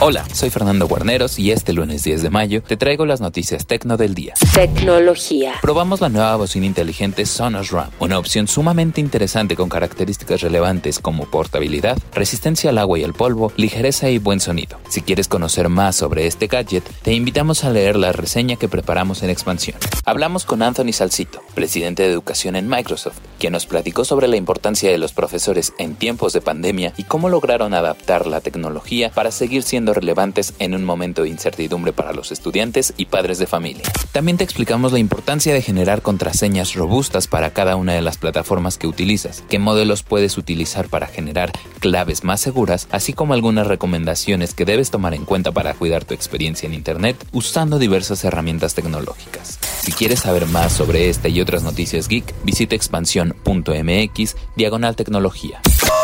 Hola, soy Fernando Guarneros y este lunes 10 de mayo te traigo las noticias tecno del día. Tecnología. Probamos la nueva bocina inteligente Sonos RAM, una opción sumamente interesante con características relevantes como portabilidad, resistencia al agua y al polvo, ligereza y buen sonido. Si quieres conocer más sobre este gadget, te invitamos a leer la reseña que preparamos en expansión. Hablamos con Anthony Salcito, presidente de educación en Microsoft, quien nos platicó sobre la importancia de los profesores en tiempos de pandemia y cómo lograron adaptar la tecnología para seguir siendo relevantes en un momento de incertidumbre para los estudiantes y padres de familia. También te explicamos la importancia de generar contraseñas robustas para cada una de las plataformas que utilizas, qué modelos puedes utilizar para generar claves más seguras, así como algunas recomendaciones que debes tomar en cuenta para cuidar tu experiencia en Internet usando diversas herramientas tecnológicas. Si quieres saber más sobre esta y otras noticias geek, visita expansión.mx diagonal tecnología.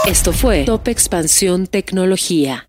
Esto fue Top Expansión Tecnología.